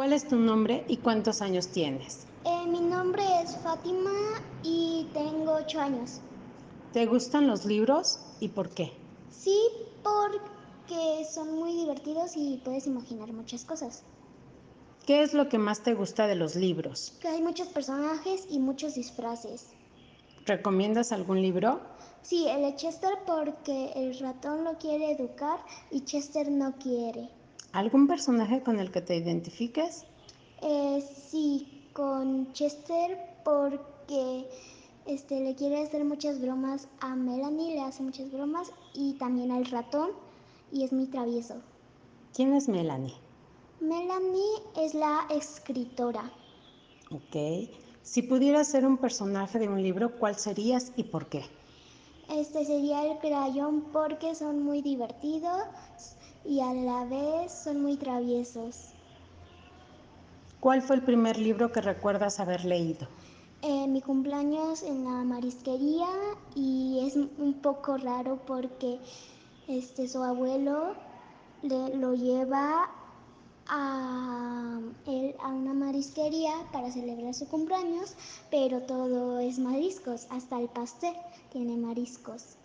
¿Cuál es tu nombre y cuántos años tienes? Eh, mi nombre es Fátima y tengo 8 años. ¿Te gustan los libros y por qué? Sí, porque son muy divertidos y puedes imaginar muchas cosas. ¿Qué es lo que más te gusta de los libros? Que hay muchos personajes y muchos disfraces. ¿Recomiendas algún libro? Sí, el de Chester porque el ratón lo quiere educar y Chester no quiere. ¿Algún personaje con el que te identifiques? Eh, sí, con Chester porque este, le quiere hacer muchas bromas a Melanie, le hace muchas bromas y también al ratón y es muy travieso. ¿Quién es Melanie? Melanie es la escritora. Ok. Si pudieras ser un personaje de un libro, ¿cuál serías y por qué? Este sería el crayón porque son muy divertidos y a la vez son muy traviesos. ¿Cuál fue el primer libro que recuerdas haber leído? Eh, mi cumpleaños en la marisquería y es un poco raro porque este, su abuelo le, lo lleva a, él, a una marisquería para celebrar su cumpleaños, pero todo es mariscos, hasta el pastel tiene mariscos.